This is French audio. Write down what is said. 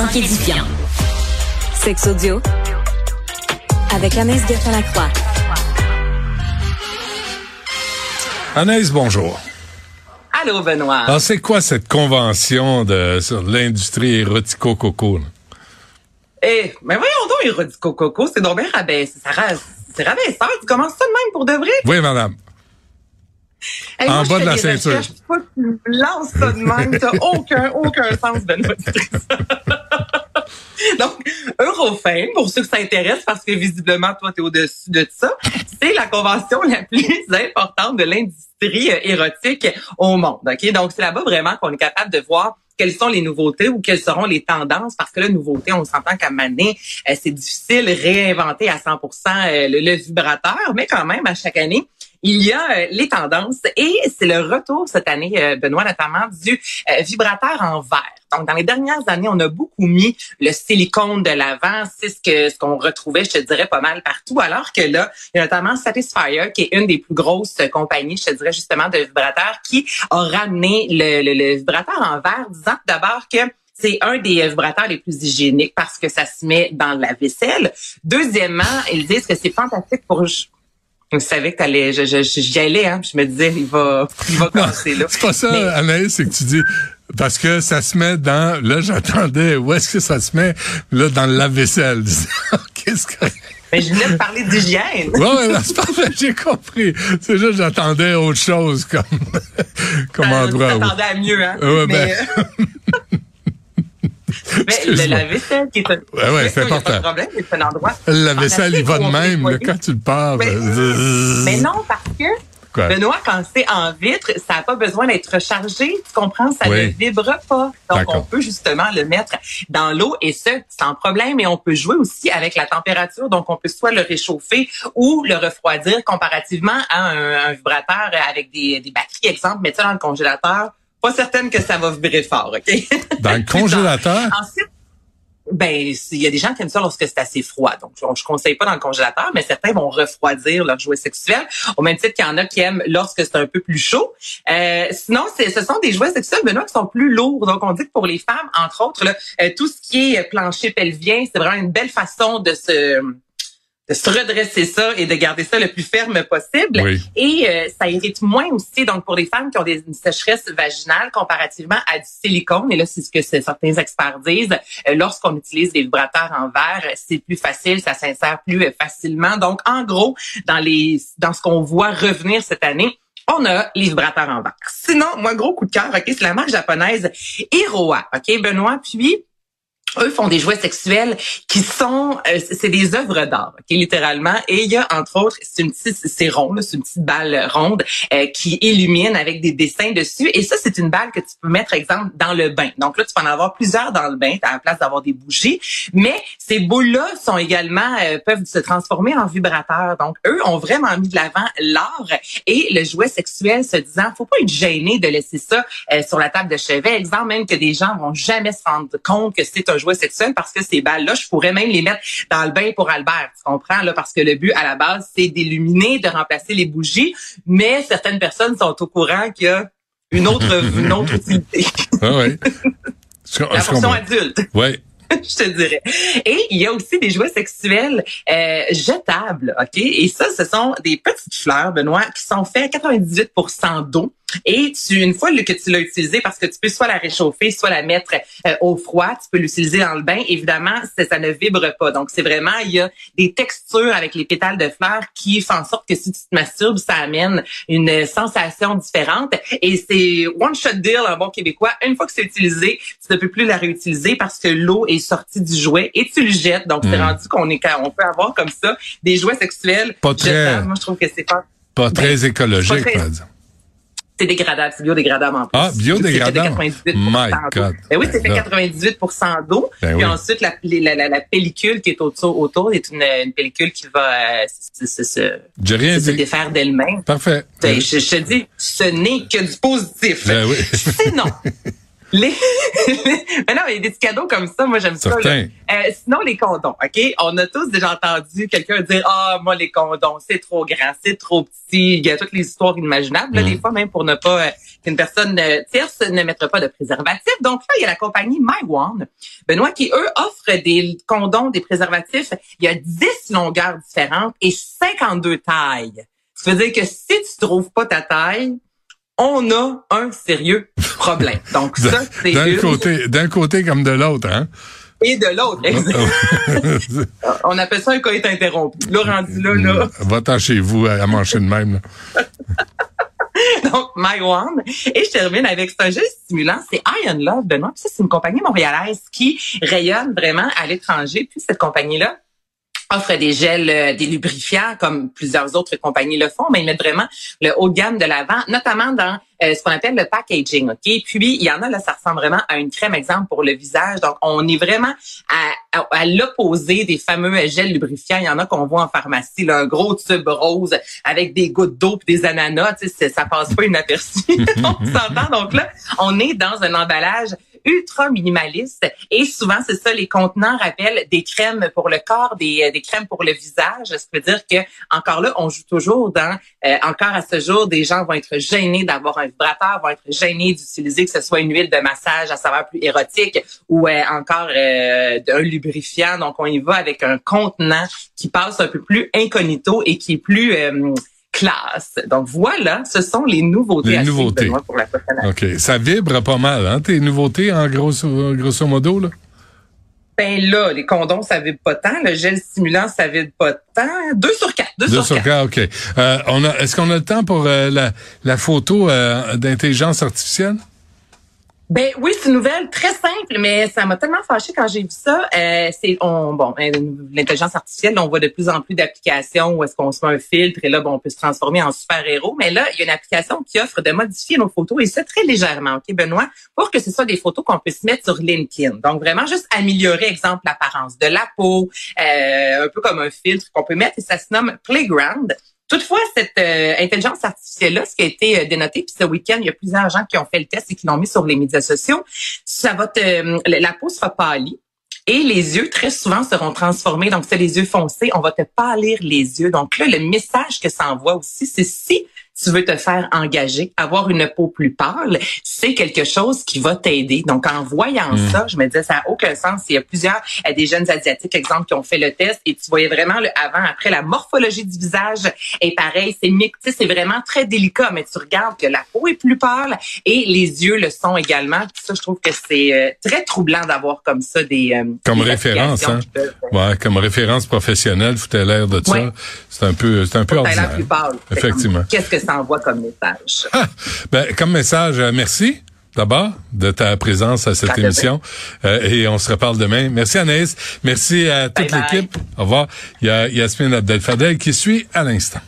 sans qu'édifiant. Sex audio avec Anaïs Gertin-Lacroix. Anaïs, bonjour. Allô, Benoît. Alors, c'est quoi cette convention de, sur l'industrie érotico-coco? Eh, mais voyons donc, Érodico Coco, c'est donc bien rabaissé. Ça C'est rabaisseur. Tu commences ça de même pour de vrai? Oui, madame. Hey, En moi, bas de la ceinture. recherches, Pas que tu me lances ça de même. T'as aucun, aucun sens, Benoît. Donc, Eurofame, pour ceux que ça intéresse, parce que visiblement, toi, tu es au-dessus de ça, c'est la convention la plus importante de l'industrie euh, érotique au monde. Ok, Donc, c'est là-bas vraiment qu'on est capable de voir quelles sont les nouveautés ou quelles seront les tendances, parce que la nouveauté, on s'entend qu'à Mané, euh, c'est difficile de réinventer à 100% euh, le, le vibrateur, mais quand même, à chaque année, il y a euh, les tendances et c'est le retour cette année, euh, Benoît, notamment du euh, vibrateur en verre. Donc, dans les dernières années, on a beaucoup mis le silicone de l'avant. C'est ce que ce qu'on retrouvait, je te dirais, pas mal partout. Alors que là, il y a notamment Satisfyer, qui est une des plus grosses compagnies, je te dirais justement, de vibrateurs, qui a ramené le, le, le vibrateur en verre, disant d'abord que c'est un des vibrateurs les plus hygiéniques parce que ça se met dans la vaisselle. Deuxièmement, ils disent que c'est fantastique pour je savais que t'allais, je, je, j'y allais, hein. Je me disais, il va, il va casser là. C'est pas ça, Mais- Anaïs, c'est que tu dis, parce que ça se met dans, là, j'attendais, où est-ce que ça se met? Là, dans le lave-vaisselle. Qu'est-ce que... Mais je venais de parler d'hygiène. Ouais, ouais, c'est parfait, j'ai compris. C'est juste, j'attendais autre chose comme, comme Euh, endroit. T'attendais à mieux, hein. Ouais, mais, ben. euh, mais le Excuse-moi. lave-vaisselle qui est un... Ouais, ouais, c'est Pas problème, c'est un endroit... La vaisselle, il va de même, là, quand tu le pars. Mais- euh, Mais non, parce que, Quoi? Benoît, quand c'est en vitre, ça n'a pas besoin d'être rechargé. Tu comprends? Ça Oui. ne vibre pas. Donc, on peut justement le mettre dans l'eau et ce, sans problème. Et on peut jouer aussi avec la température. Donc, on peut soit le réchauffer ou le refroidir comparativement à un, un vibrateur avec des, des batteries. Exemple, mettre ça dans le congélateur. Pas certaine que ça va vibrer fort, OK? Dans le congélateur? Ensuite, ben, il y a des gens qui aiment ça lorsque c'est assez froid. Donc, je, je conseille pas dans le congélateur, mais certains vont refroidir leur jouet sexuel, au même titre qu'il y en a qui aiment lorsque c'est un peu plus chaud. Euh, sinon, ce sont des jouets sexuels, Benoît, qui sont plus lourds. Donc, on dit que pour les femmes, entre autres, là, euh, tout ce qui est plancher pelvien, c'est vraiment une belle façon de se se redresser ça et de garder ça le plus ferme possible. Oui. Et euh, ça irrite moins aussi, donc pour les femmes qui ont des une sécheresse vaginale comparativement à du silicone. Et là, c'est ce que certains experts disent. euh, Lorsqu'on utilise des vibrateurs en verre, c'est plus facile, ça s'insère plus euh, facilement. Donc, en gros, dans les dans ce qu'on voit revenir cette année, on a les vibrateurs en verre. Sinon, moi, gros coup de cœur, ok, c'est la marque japonaise Hiroa, ok, Benoît. Puis eux font des jouets sexuels qui sont euh, c'est des œuvres d'art ok littéralement. Et il y a entre autres c'est une petite c'est rond c'est une petite balle ronde euh, qui illumine avec des dessins dessus. Et ça c'est une balle que tu peux mettre exemple dans le bain. Donc là tu peux en avoir plusieurs dans le bain à la place d'avoir des bougies. Mais ces boules là sont également euh, peuvent se transformer en vibrateurs. Donc eux ont vraiment mis de l'avant l'art et le jouet sexuel se disant faut pas être gêné de laisser ça euh, sur la table de chevet. Exemple même que des gens vont jamais se rendre compte que c'est un jouet sexuel parce que ces balles là je pourrais même les mettre dans le bain pour Albert tu comprends là parce que le but à la base c'est d'illuminer de remplacer les bougies mais certaines personnes sont au courant qu'il y a une autre une autre utilité Ah, ouais. La comprends. adulte Ouais. je te dirais. Et il y a aussi des jouets sexuels euh, jetables, OK? Et ça, ce sont des petites fleurs, Benoît, qui sont faits à 98% d'eau. Et tu, une fois que tu l'as utilisé, parce que tu peux soit la réchauffer, soit la mettre euh, au froid, tu peux l'utiliser dans le bain. Évidemment, ça, ça ne vibre pas. Donc, c'est vraiment, il y a des textures avec les pétales de fleurs qui font en sorte que si tu te masturbes, ça amène une sensation différente. Et c'est one shot deal en bon québécois. Une fois que c'est utilisé, tu ne peux plus la réutiliser parce que l'eau est sortie du jouet et tu le jettes. Donc, c'est Mm. rendu qu'on est, on peut avoir comme ça des jouets sexuels. Pas très- jetables. Moi, je trouve que c'est pas, Pas très écologique, Ben, pas très- par exemple. C'est dégradable, c'est biodégradable en plus. Ah, biodégradable? C'est fait de 98 My. God. Ben oui, c'est fait Ben là. 98 d'eau. Ben puis oui. ensuite, la, la, la, la pellicule qui est autour, autour est une, une pellicule qui va euh, se, défaire d'elle-même. Parfait. Ben, je, je te dis, ce n'est que du positif. Ben oui. Sinon, Les... mais non, il y a des petits cadeaux comme ça, moi j'aime ça. Euh, sinon, les condoms, OK? On a tous déjà entendu quelqu'un dire Ah, moi, les condoms, c'est trop grand, c'est trop petit. Il y a toutes les histoires inimaginables, là, Mm. des fois, même pour ne pas euh, qu'une personne euh, tierce ne mettra pas de préservatif. Donc là, il y a la compagnie MyOne, Benoît, qui, eux, offrent des condoms, des préservatifs. Il y a 10 longueurs différentes et 52 tailles. Ça veut dire que si tu trouves pas ta taille, on a un sérieux problème. Donc ça, c'est D'un côté, d'un côté comme de l'autre, hein? Et de l'autre, on appelle ça un coït interrompu. Là, rendu là, là. Va-t'en chez vous à, manger de même. là. Donc, My One. Et je termine avec ce gel stimulant. C'est Iron Love, Benoît. Puis ça, c'est une compagnie montréalaise qui rayonne vraiment à l'étranger. Puis cette compagnie-là offre des gels, euh, des lubrifiants, comme plusieurs autres compagnies le font, mais ils mettent vraiment le haut de gamme de l'avant, notamment dans euh, ce qu'on appelle le packaging. Ok, Puis, il y en a, là, ça ressemble vraiment à une crème, exemple, pour le visage. Donc, on est vraiment à, à, à l'opposé des fameux gels lubrifiants. Il y en a qu'on voit en pharmacie, là, un gros tube rose avec des gouttes d'eau puis des ananas. Tu sais, ça passe pas inaperçu. on s'entend. Donc là, on est dans un emballage ultra minimaliste. Et souvent c'est ça les contenants rappellent des crèmes pour le corps des, euh, des crèmes pour le visage. Ça veut dire que encore là on joue toujours dans euh, encore à ce jour des gens vont être gênés d'avoir un vibrateur vont être gênés d'utiliser que ce soit une huile de massage à saveur plus érotique ou euh, encore euh, un lubrifiant. Donc on y va avec un contenant qui passe un peu plus incognito et qui est plus euh, classe donc voilà ce sont les nouveautés Les à suivre, nouveautés. Benoît, pour la prochaine année. OK. Ça vibre pas mal, hein, tes nouveautés, en grosso, grosso modo, là? Ben là, les condoms, ça vibre pas tant. Le gel stimulant, ça vibre pas tant. Deux sur quatre. Deux, Deux sur quatre, OK. Euh, on a, est-ce qu'on a le temps pour euh, la, la photo euh, d'intelligence artificielle? Ben oui, c'est une nouvelle très simple, mais ça m'a tellement fâché quand j'ai vu ça. Euh, c'est on bon euh, l'intelligence artificielle, on voit de plus en plus d'applications où est-ce qu'on se met un filtre et là bon, on peut se transformer en super héros. Mais là, il y a une application qui offre de modifier nos photos et ça très légèrement, ok Benoît, pour que ce soit des photos qu'on peut se mettre sur LinkedIn. Donc vraiment juste améliorer, exemple l'apparence de la peau, euh, un peu comme un filtre qu'on peut mettre et ça se nomme Playground. Toutefois, cette euh, intelligence artificielle-là, ce qui a été euh, dénoté, puis ce week-end, il y a plusieurs gens qui ont fait le test et qui l'ont mis sur les médias sociaux, ça va te, euh, la peau sera pâlie. Et les yeux, très souvent, seront transformés. Donc, c'est les yeux foncés. On va te pâlir les yeux. Donc là, le message que ça envoie aussi, c'est si tu veux te faire engager, avoir une peau plus pâle, c'est quelque chose qui va t'aider. Donc, en voyant Mm. ça, je me disais, ça n'a aucun sens. Il y a plusieurs, euh, des jeunes Asiatiques, exemple, qui ont fait le test et tu voyais vraiment le avant, après, la morphologie du visage est pareil. C'est mix, tu sais, c'est vraiment très délicat, mais tu regardes que la peau est plus pâle et les yeux le sont également. Ça, je trouve que c'est euh, très troublant d'avoir comme ça des euh, Comme des référence, hein? Ouais, comme référence professionnelle, foutait l'air de ça. Ouais. C'est un peu, c'est un peu ordinaire. plus pâle. Effectivement. Qu'est-ce que ça envoie comme message? Ah, ben, comme message, euh, merci d'abord de ta présence à cette émission Euh, et on se reparle demain. Merci Anaïs, merci à toute l'équipe. Au revoir. Il y a Yasmine Abdel-Fadel qui suit à l'instant.